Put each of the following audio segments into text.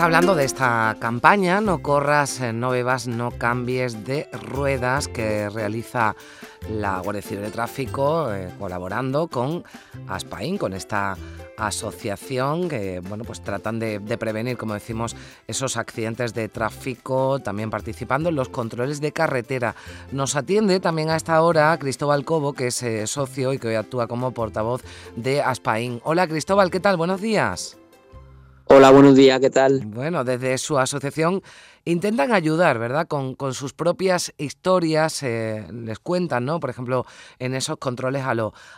Hablando de esta campaña, no corras, eh, no bebas, no cambies de ruedas que realiza la Guardia Civil de Tráfico eh, colaborando con Aspain, con esta asociación que bueno pues tratan de, prevenir como decimos esos accidentes de tráfico también participando en los controles de carretera. Nos atiende también a esta hora Cristóbal Cobo que es eh, socio y que hoy actúa como portavoz de Aspain hola Cristóbal qué tal buenos días Hola, buenos días, ¿qué tal? Bueno, desde su asociación intentan ayudar, ¿verdad? Con, sus propias historias, eh, les cuentan, ¿no? Por ejemplo, en esos controles a,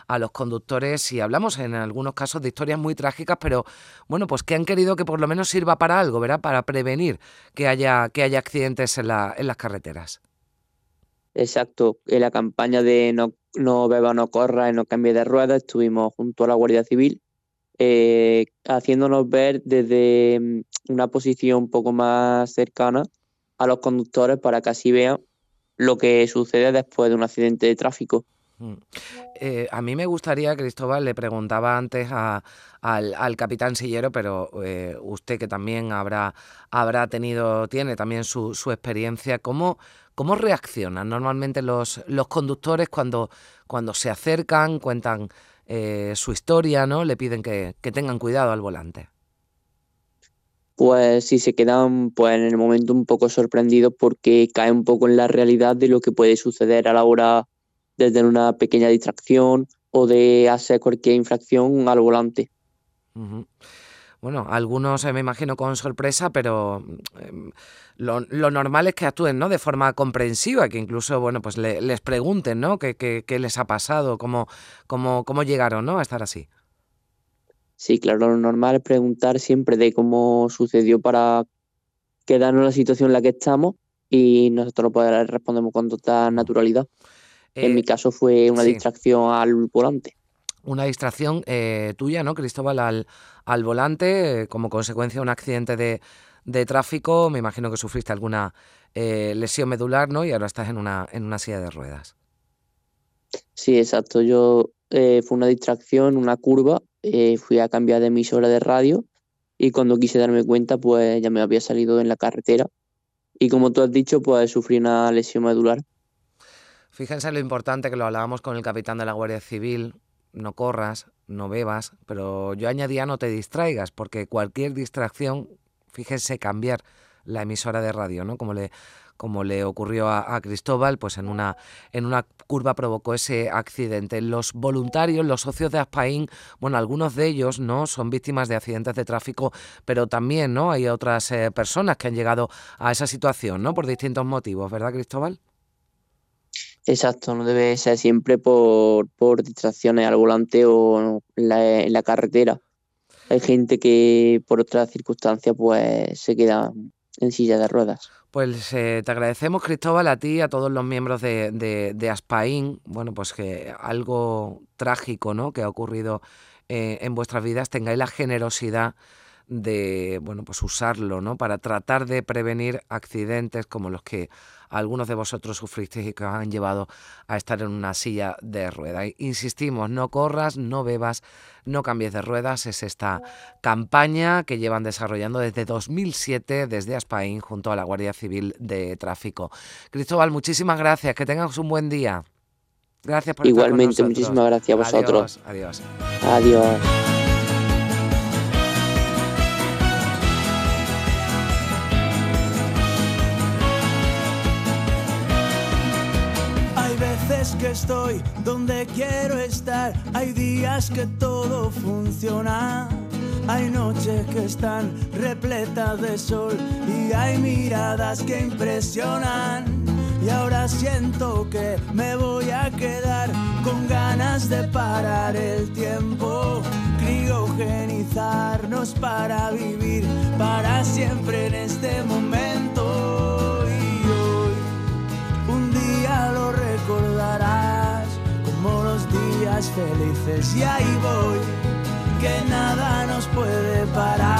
a los conductores y hablamos en algunos casos de historias muy trágicas, pero bueno, pues que han querido que por lo menos sirva para algo, ¿verdad? Para prevenir que haya, que haya accidentes en, la, en las carreteras. Exacto, en la campaña de no, no beba, no corra y no cambie de ruedas estuvimos junto a la Guardia Civil eh, haciéndonos ver desde mm, una posición un poco más cercana a los conductores para que así vean lo que sucede después de un accidente de tráfico. Mm. Eh, a mí me gustaría, Cristóbal, le preguntaba antes al, capitán Sillero, pero eh, usted que también habrá, habrá tenido, tiene también su, su experiencia, ¿cómo, cómo reaccionan normalmente los, los conductores cuando, cuando se acercan, cuentan eh, su historia, ¿no? Le piden que, tengan cuidado al volante. Pues sí, se quedan pues, en el momento un poco sorprendidos porque cae un poco en la realidad de lo que puede suceder a la hora de tener una pequeña distracción o de hacer cualquier infracción al volante bueno, algunos me imagino con sorpresa, pero em, lo, normal es que actúen ¿no? de forma comprensiva, que incluso bueno, pues les pregunten ¿no? ¿Qué, qué, les ha pasado, cómo, cómo, cómo llegaron ¿no? a estar así. Sí, claro, lo normal es preguntar siempre de cómo sucedió para quedarnos en la situación en la que estamos y nosotros pues, respondemos con total naturalidad. en mi eh, caso fue una distracción al volante una distracción eh, tuya, ¿no, Cristóbal, al, al volante, eh, como consecuencia de un accidente de, de, tráfico. Me imagino que sufriste alguna eh, lesión medular, ¿no? Y ahora estás en una, en una silla de ruedas. Sí, exacto. Yo fue una distracción, una curva. fui a cambiar de emisora de radio y cuando quise darme cuenta, pues ya me había salido en la carretera. Y como tú has dicho, pues sufrí una lesión medular. Fíjense lo importante que lo hablábamos con el capitán de la Guardia Civil, no corras, no bebas, pero yo añadía no te distraigas, porque cualquier distracción, fíjese cambiar la emisora de radio, ¿no? Como le, como le ocurrió a, Cristóbal, pues en una, en una curva provocó ese accidente. Los voluntarios, los socios de Aspaín, bueno, algunos de ellos no son víctimas de accidentes de tráfico, pero también no hay otras eh, personas que han llegado a esa situación, ¿no? Por distintos motivos, ¿verdad, Cristóbal? Exacto, no debe ser siempre por, por distracciones al volante o en la, carretera. Hay gente que por otras circunstancias pues se queda en silla de ruedas. Pues eh, te agradecemos, Cristóbal, a ti, a todos los miembros de, de, de Aspaín. Bueno, pues que algo trágico ¿no? que ha ocurrido eh, en vuestras vidas tengáis la generosidad de bueno pues usarlo ¿no? para tratar de prevenir accidentes como los que algunos de vosotros sufristeis y que os han llevado a estar en una silla de ruedas. Insistimos, no corras, no bebas, no cambies de ruedas. Es esta campaña que llevan desarrollando desde 2007 desde Aspaín junto a la Guardia Civil de Tráfico. Cristóbal, muchísimas gracias. Que tengas un buen día. Gracias por Igualmente, estar con muchísimas gracias a vosotros. Adiós. Adiós. adiós. Que estoy donde quiero estar, hay días que todo funciona. Hay noches que están repletas de sol y hay miradas que impresionan. Y ahora siento que me voy a quedar con ganas de parar el tiempo, criogenizarnos para vivir para siempre en este momento. Felices. Y ahí voy, que nada nos puede parar,